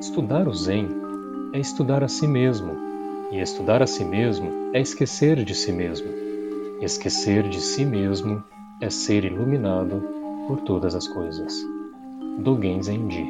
Estudar o Zen é estudar a si mesmo, e estudar a si mesmo é esquecer de si mesmo. Esquecer de si mesmo é ser iluminado por todas as coisas. Dogen Zenji